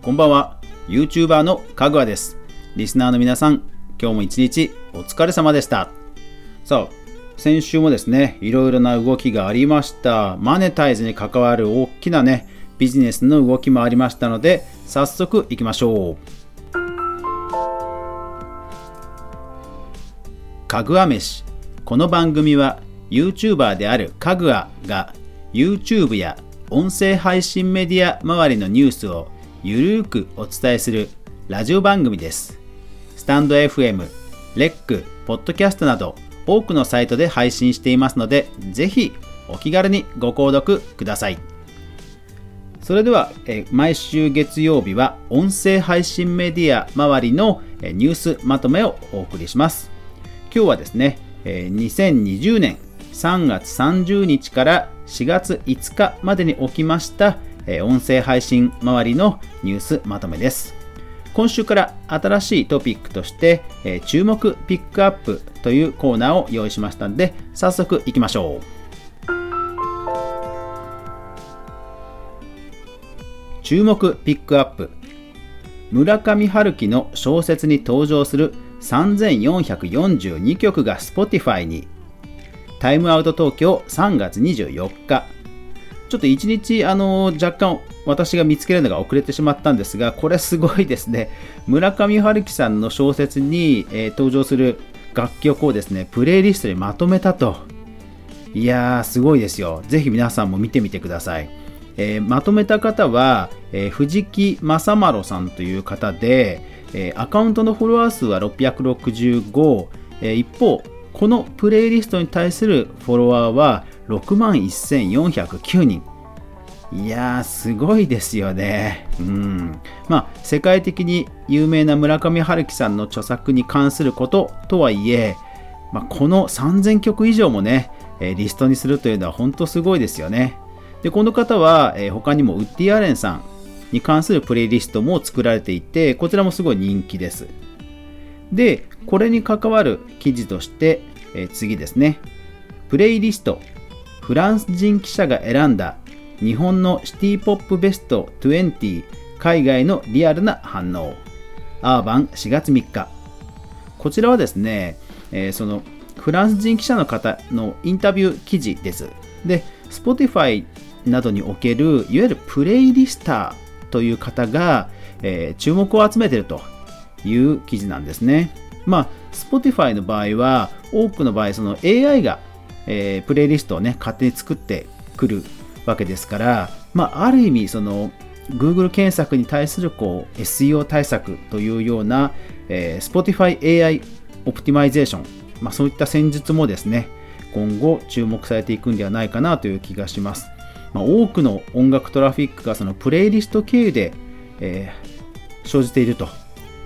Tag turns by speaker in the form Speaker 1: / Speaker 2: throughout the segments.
Speaker 1: こんばんは。YouTuber のかぐわです。リスナーの皆さん今日も一日お疲れ様でした。さあ先週もですねいろいろな動きがありました。マネタイズに関わる大きなねビジネスの動きもありましたので早速いきましょう。かぐわ飯。この番組は YouTuber であるかぐわが YouTube や音声配信メディア周りのニュースをゆるーくお伝えするラジオ番組です。スタンド FM、レック、ポッドキャストなど多くのサイトで配信していますので、ぜひお気軽にご購読ください。それでは、え毎週月曜日は音声配信メディア周りのニュースまとめをお送りします。今日はですね、2020年3月30日から4月5日までに起きました、え音声配信周りのニュースまとめです。今週から新しいトピックとして、え注目ピックアップというコーナーを用意しましたので、早速いきましょう。注目ピックアップ村上春樹の小説に登場する3442曲が Spotify にタイムアウト東京3月24日。ちょっと一日、あの、若干私が見つけるのが遅れてしまったんですが、これすごいですね。村上春樹さんの小説に、えー、登場する楽曲をですね、プレイリストにまとめたと。いやー、すごいですよ。ぜひ皆さんも見てみてください。えー、まとめた方は、え、藤木正丸さんという方で、え、アカウントのフォロワー数は665、え、一方、このプレイリストに対するフォロワーは6万1409人。いやー、すごいですよね。うん。まあ、世界的に有名な村上春樹さんの著作に関することとはいえ、まあ、この3000曲以上もね、えリストにするというのは本当すごいですよね。で、この方は、え他にもウッディ・アレンさんに関するプレイリストも作られていて、こちらもすごい人気です。で、これに関わる記事として、え、次ですね。プレイリスト。フランス人記者が選んだ日本のシティポップベスト20海外のリアルな反応。アーバン4月3日。こちらはですね、えー、そのフランス人記者の方のインタビュー記事です。で、Spotify などにおけるいわゆるプレイリスターという方が、えー、注目を集めているという記事なんですね。まあ、Spotify の場合は、多くの場合、その AI が、えー、プレイリストをね、勝手に作ってくるわけですから、まあ、ある意味、その、Google 検索に対するこう SEO 対策というような、えー、Spotify AI オプティマイゼーション、まあ、そういった戦術もですね、今後注目されていくんではないかなという気がします。まあ、多くの音楽トラフィックがそのプレイリスト経由で、えー、生じていると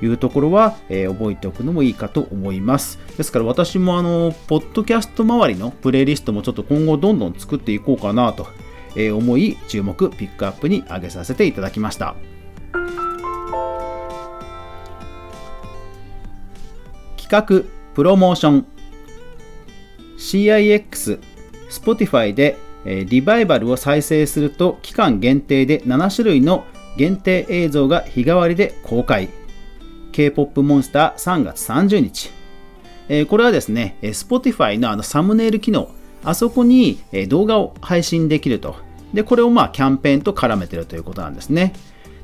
Speaker 1: いうところは、えー、覚えておくのもいいかと思います。ですから私もあの、ポッドキャスト周りのプレイリストもちょっと今後どんどん作っていこうかなと思い、注目、ピックアップに上げさせていただきました。企画、プロモーション CIX、Spotify でリバイバルを再生すると期間限定で7種類の限定映像が日替わりで公開。K-POP モンスター3月30日。えー、これはですね、Spotify のあのサムネイル機能、あそこに動画を配信できると。で、これをまあキャンペーンと絡めてるということなんですね。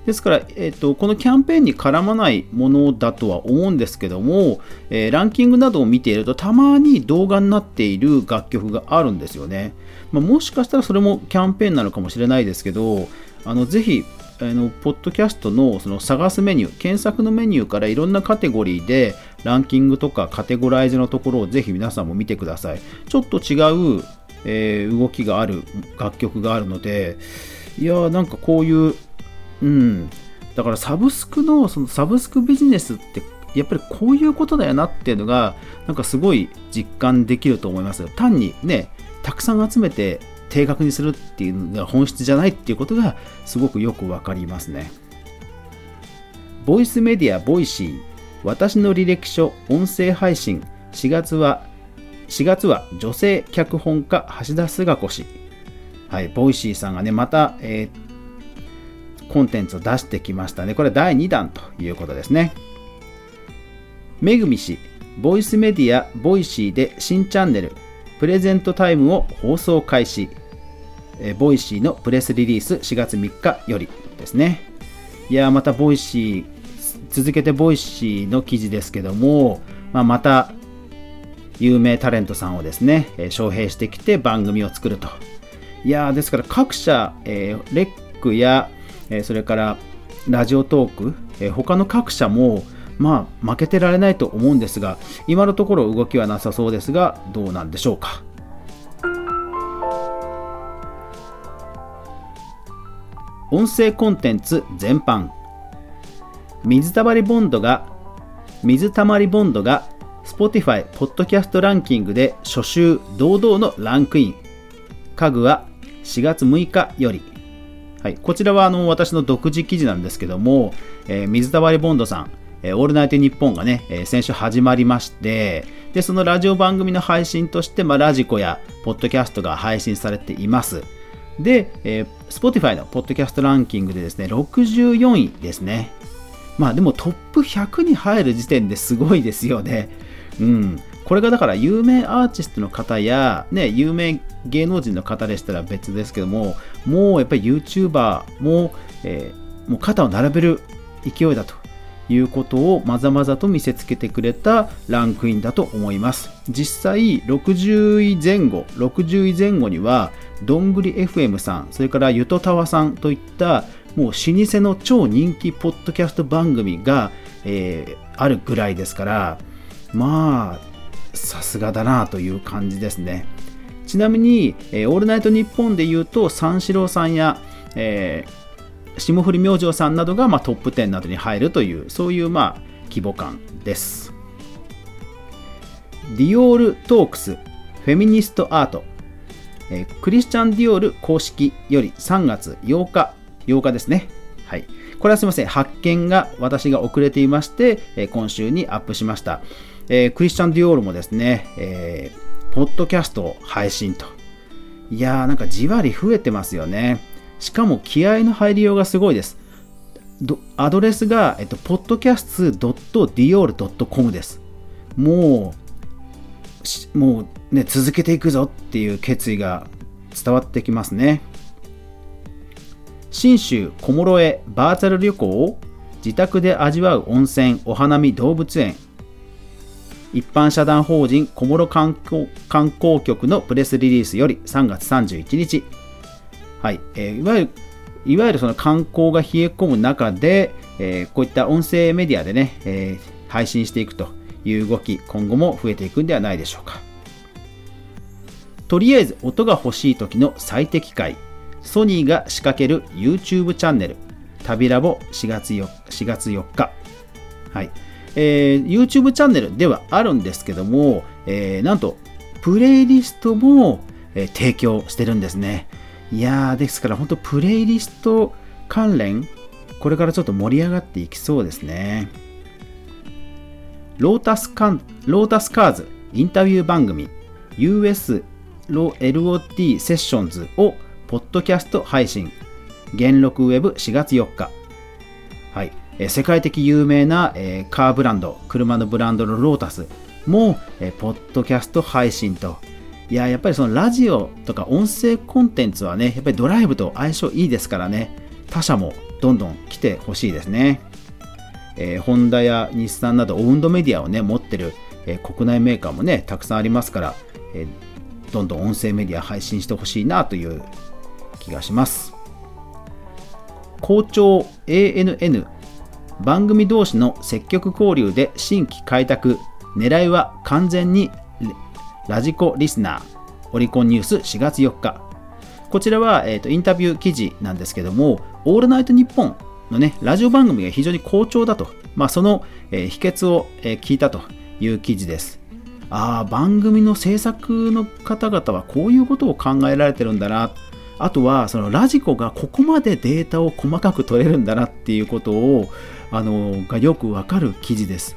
Speaker 1: ですから、えーと、このキャンペーンに絡まないものだとは思うんですけども、えー、ランキングなどを見ているとたまに動画になっている楽曲があるんですよね。まあ、もしかしたらそれもキャンペーンなのかもしれないですけど、あのぜひあのポッドキャストのその探すメニュー、検索のメニューからいろんなカテゴリーでランキングとかカテゴライズのところをぜひ皆さんも見てください。ちょっと違う、えー、動きがある楽曲があるので、いやーなんかこういう、うん、だからサブスクのそのサブスクビジネスってやっぱりこういうことだよなっていうのがなんかすごい実感できると思います。単にね、たくさん集めて定額にするっていうのが本質じゃないっていうことがすごくよくわかりますね。ボイスメディア Voicy 私の履歴書音声配信4月は4月は女性脚本家橋田壽賀子氏はい、 Voicy さんがね、また、えー、コンテンツを出してきましたね。これ第2弾ということですね。めぐみ氏、ボイスメディア Voicy で新チャンネル、プレゼントタイムを放送開始。え Voicy のプレスリリース4月3日よりですね。いやまた Voicy、続けて Voicy の記事ですけども、まあ、また有名タレントさんをですね、え招聘してきて番組を作ると。いやですから各社、えー、レックや、えー、それからラジオトーク、え、他の各社も、まあ、負けてられないと思うんですが、今のところ動きはなさそうですが、どうなんでしょうか？音声コンテンツ全般。水たまりボンドが水たまりボンドが Spotify ポッドキャストランキングで初週堂々のランクイン。家具は4月6日より。はい、こちらはあの私の独自記事なんですけども、えー、水溜りボンドさん、えー、オールナイトニッポンがね、えー、先週始まりまして、で、そのラジオ番組の配信として、まあ、ラジコやポッドキャストが配信されています。で、えー、Spotify のポッドキャストランキングでですね、64位ですね。まあでもトップ100に入る時点ですごいですよね。うん。これがだから有名アーティストの方や、ね、有名芸能人の方でしたら別ですけども、もうやっぱり YouTuber も、えー、もう肩を並べる勢いだということをまざまざと見せつけてくれたランクインだと思います。実際60位前後、60位前後にはどんぐり FM さん、それからゆとたわさんといったもう老舗の超人気ポッドキャスト番組が、えー、あるぐらいですから、まあ、さすがだなという感じですね。ちなみに、えー、オールナイトニッポンで言うと、三四郎さんや、えー、霜降り明星さんなどが、まあ、トップ10などに入るという、そういう、まあ、規模感です。 Dior Talks フェミニストアート、え、クリスチャン・ディオール公式より3月8日8日ですね。はい。これはすみません。発見が私が遅れていまして、え、今週にアップしました。えー、クリスチャン・ディオールもですね、えー、ポッドキャストを配信と。いやー、なんかじわり増えてますよね。しかも気合の入りようがすごいです。アドレスが、えっと、podcast.dior.com です。もう、もうね、続けていくぞっていう決意が伝わってきますね。信州小諸へバーチャル旅行を自宅で味わう温泉お花見動物園一般社団法人小諸観光観光局のプレスリリースより3月31日、はいえー、いわゆるいわゆるその観光が冷え込む中で、えー、こういった音声メディアでね、えー、配信していくという動き今後も増えていくんではないでしょうかとりあえず音が欲しい時の最適解ソニーが仕掛ける YouTube チャンネル、旅ラボ4月 4, 4月4日。はい。えー、YouTube チャンネルではあるんですけども、えー、なんと、プレイリストも、えー、提供してるんですね。いやー、ですから本当プレイリスト関連、これからちょっと盛り上がっていきそうですね。ロータスカンロータスカーズインタビュー番組 US ロ LOT セッションズをポッドキャスト配信、元禄ウェブ4月4日。はい。え世界的有名な、えカーブランド、車のブランドのロータスも、えポッドキャスト配信と。いや、やっぱりそのラジオとか音声コンテンツはね、やっぱりドライブと相性いいですからね、他社もどんどん来てほしいですね。えー、ホンダや日産などオウンドメディアをね、持ってる、えー、国内メーカーもね、たくさんありますから、えー、どんどん音声メディア配信してほしいなという気がします校長 ANN 番組同士の積極交流で新規開拓狙いは完全にラジコリスナーオリコンニュース4月4日こちらは、えーと、インタビュー記事なんですけども「オールナイトニッポン」のねラジオ番組が非常に好調だと、まあ、その、えー、秘訣を、えー、聞いたという記事です。ああ番組の制作の方々はこういうことを考えられてるんだな。あとはそのラジコがここまでデータを細かく取れるんだなっていうことをあのがよくわかる記事です。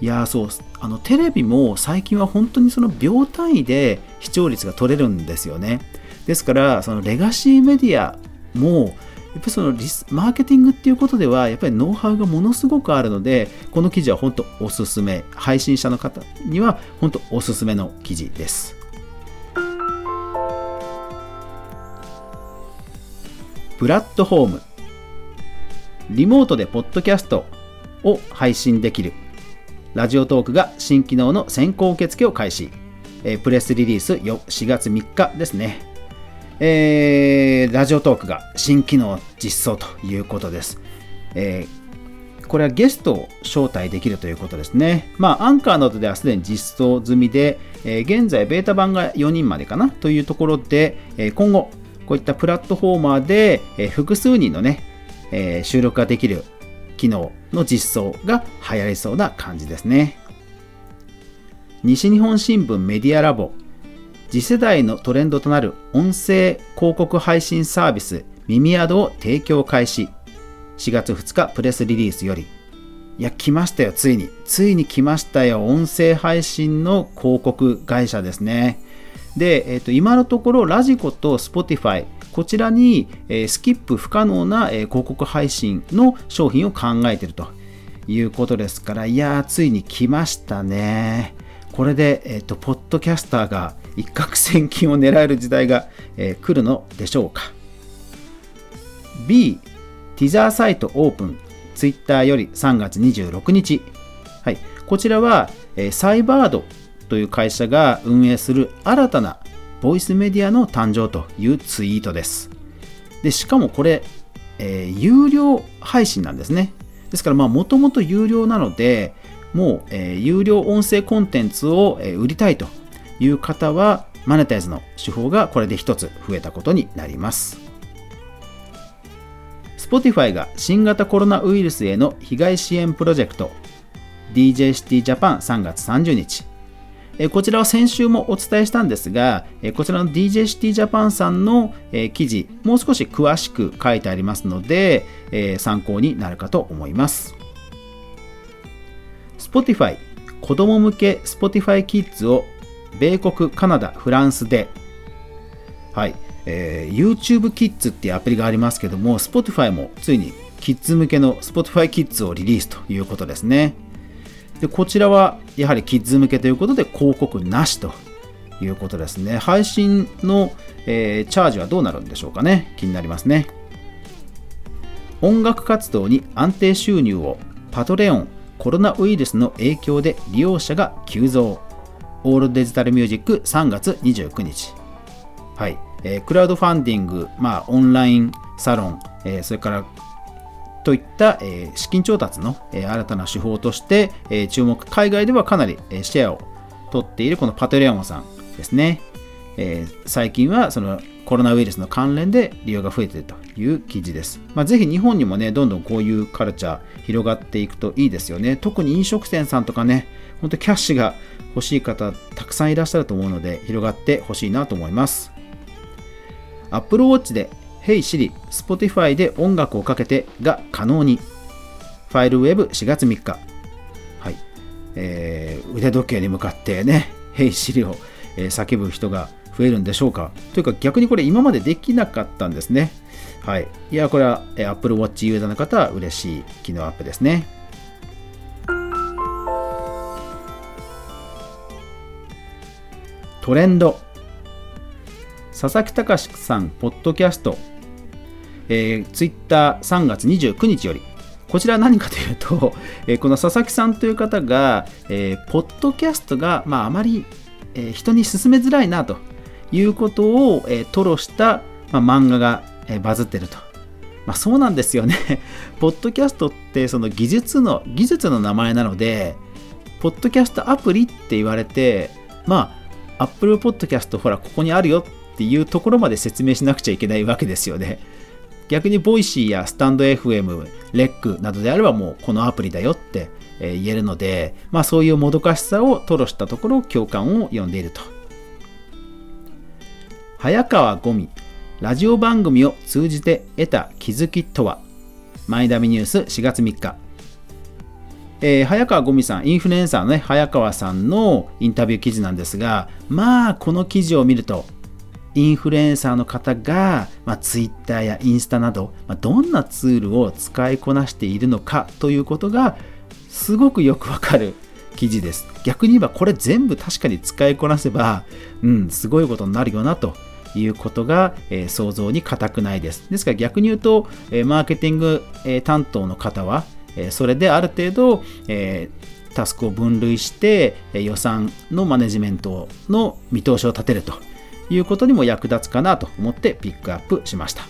Speaker 1: いやそう。あのテレビも最近は本当にその秒単位で視聴率が取れるんですよね。ですからそのレガシーメディアもやっぱりそのリスマーケティングっていうことではやっぱりノウハウがものすごくあるのでこの記事は本当おすすめ。配信者の方には本当おすすめの記事です。プラットフォーム。リモートでポッドキャストを配信できる。ラジオトークが新機能の先行受付を開始、えー、プレスリリース4月3日ですね、えー、ラジオトークが新機能実装ということです、えー、これはゲストを招待できるということですね。まあ、アンカーなどではすでに実装済みで、えー、現在ベータ版が4人までかな？というところで、え、今後、こういったプラットフォーマーで、え、複数人のね、え、収録ができる機能の実装が流行りそうな感じですね。西日本新聞メディアラボ。次世代のトレンドとなる音声広告配信サービス耳宿を提供開始。4月2日プレスリリースより。いや来ましたよついに。ついに来ましたよ音声配信の広告会社ですね。で、えー、と今のところラジコと Spotify こちらに、え、スキップ不可能な、え、広告配信の商品を考えているということですから、いやー、ついに来ましたね。これで、えっ、と、ポッドキャスターが一攫千金を狙える時代が、えー、来るのでしょうか。B、ティザーサイトオープン、ツイッターより3月26日。はい、こちらは、えー、サイバードという会社が運営する新たなボイスメディアの誕生というツイートです。で、しかもこれ、えー、有料配信なんですね。ですから、もともと有料なので、もう、えー、有料音声コンテンツを、えー、売りたいという方は、マネタイズの手法がこれで一つ増えたことになります。Spotify が新型コロナウイルスへの被害支援プロジェクト DJ シティジャパン3月30日こちらは先週もお伝えしたんですが、こちらの DJ シティジャパンさんの記事、もう少し詳しく書いてありますので、参考になるかと思います。Spotify 子供向け Spotify Kids を米国、カナダ、フランスで、はい、えー、YouTube Kids っていうアプリがありますけども、Spotify もついにキッズ向けの Spotify Kids をリリースということですね。でこちらはやはりキッズ向けということで広告なしということですね。配信の、えー、チャージはどうなるんでしょうかね。気になりますね。音楽活動に安定収入をパトレオンコロナウイルスの影響で利用者が急増オールデジタルミュージック3月29日はい、えー、クラウドファンディング、まあ、オンラインサロン、えー、それからといった、え資金調達の、え新たな手法として、え注目、海外ではかなり、えシェアを取っているこのパトレオンさんですね。え最近はそのコロナウイルスの関連で利用が増えているという記事です。まあ、ぜひ日本にもね、どんどんこういうカルチャー広がっていくといいですよね。特に飲食店さんとかね、本当キャッシュが欲しい方たくさんいらっしゃると思うので、広がってほしいなと思います。Apple Watch で Hey Siri、Spotify で音楽をかけてが可能に。ファイルウェブ4月3日。はい。えー、腕時計に向かってね、Hey Siri を、え、叫ぶ人が増えるんでしょうか。というか逆にこれ今までできなかったんですね。はい。いや、これは、え、Apple Watch ユーザーの方は嬉しい機能アップですね。トレンド佐々木隆さん、ポッドキャストえー、ツイッター3月29日より、こちら何かというと、えー、この佐々木さんという方が、えー、ポッドキャストが、まあ、あまり、えー、人に勧めづらいなということを、えー、吐露した、まあ、漫画が、えー、バズってると。まあ、そうなんですよね。ポッドキャストってその技術の、技術の名前なので、ポッドキャストアプリって言われて、まあ、Apple Podcast ほら、ここにあるよっていうところまで説明しなくちゃいけないわけですよね。逆にボイシーやスタンド FM、レックなどであればもうこのアプリだよって言えるので、まあそういうもどかしさを吐露したところ共感を呼んでいると。早川五味、ラジオ番組を通じて得た気づきとは？マイダミニュース4月3日。えー、早川ゴミさん、インフルエンサーのね、早川さんのインタビュー記事なんですが、まあ、この記事を見ると、インフルエンサーの方が、まあ、Twitter やインスタなど、まあ、どんなツールを使いこなしているのかということがすごくよくわかる記事です。逆に言えばこれ全部確かに使いこなせば、うん、すごいことになるよなということが、えー、想像に難くないです。ですから逆に言うと、えー、マーケティング、えー、担当の方は、えそれである程度、えタスクを分類して、え予算のマネジメントの見通しを立てるということにも役立つかなと思ってピックアップしました。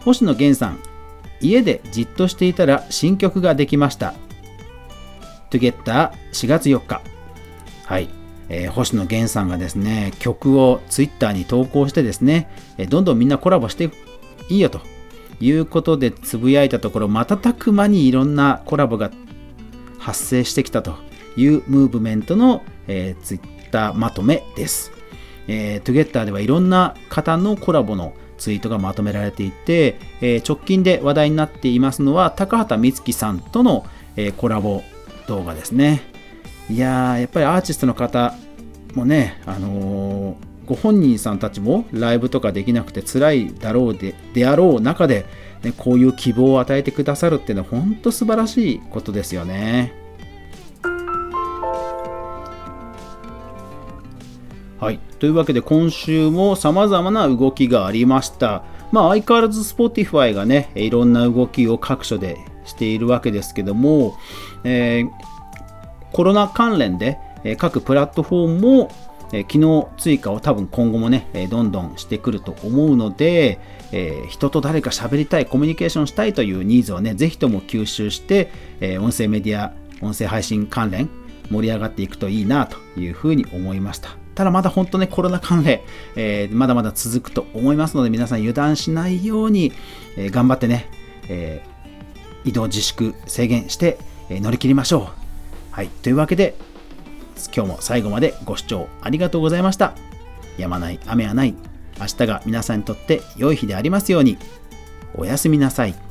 Speaker 1: 星野源さん、家でじっとしていたら新曲ができました。Together 4月4日。はい。えー、星野源さんがですね、曲を Twitter に投稿してですね、えー、どんどんみんなコラボしていいよということでつぶやいたところ、瞬く間にいろんなコラボが発生してきたというムーブメントの、えー、Twitter まとめです。えー、Together ではいろんな方のコラボのツイートがまとめられていて、えー、直近で話題になっていますのは高畑充希さんとの、えー、コラボ動画ですね。いやー、やっぱりアーティストの方もね、あのー、ご本人さんたちもライブとかできなくて辛いだろうでであろう中で、ね、こういう希望を与えてくださるっていうのは本当素晴らしいことですよね。はい。というわけで今週も様々な動きがありました。まあ相変わらず Spotify がね、いろんな動きを各所でしているわけですけども、えー、コロナ関連で、各プラットフォームも、機能追加を多分今後もね、どんどんしてくると思うので、え人と誰か喋りたい、コミュニケーションしたいというニーズをね、ぜひとも吸収して、え音声メディア、音声配信関連、盛り上がっていくといいなというふうに思いました。ただまだ本当ね、コロナ関連、えー、まだまだ続くと思いますので、皆さん油断しないように、えー、頑張ってね、えー、移動自粛制限して、え乗り切りましょう。はい、というわけで、今日も最後までご視聴ありがとうございました。やまない雨はない。明日が皆さんにとって良い日でありますように。おやすみなさい。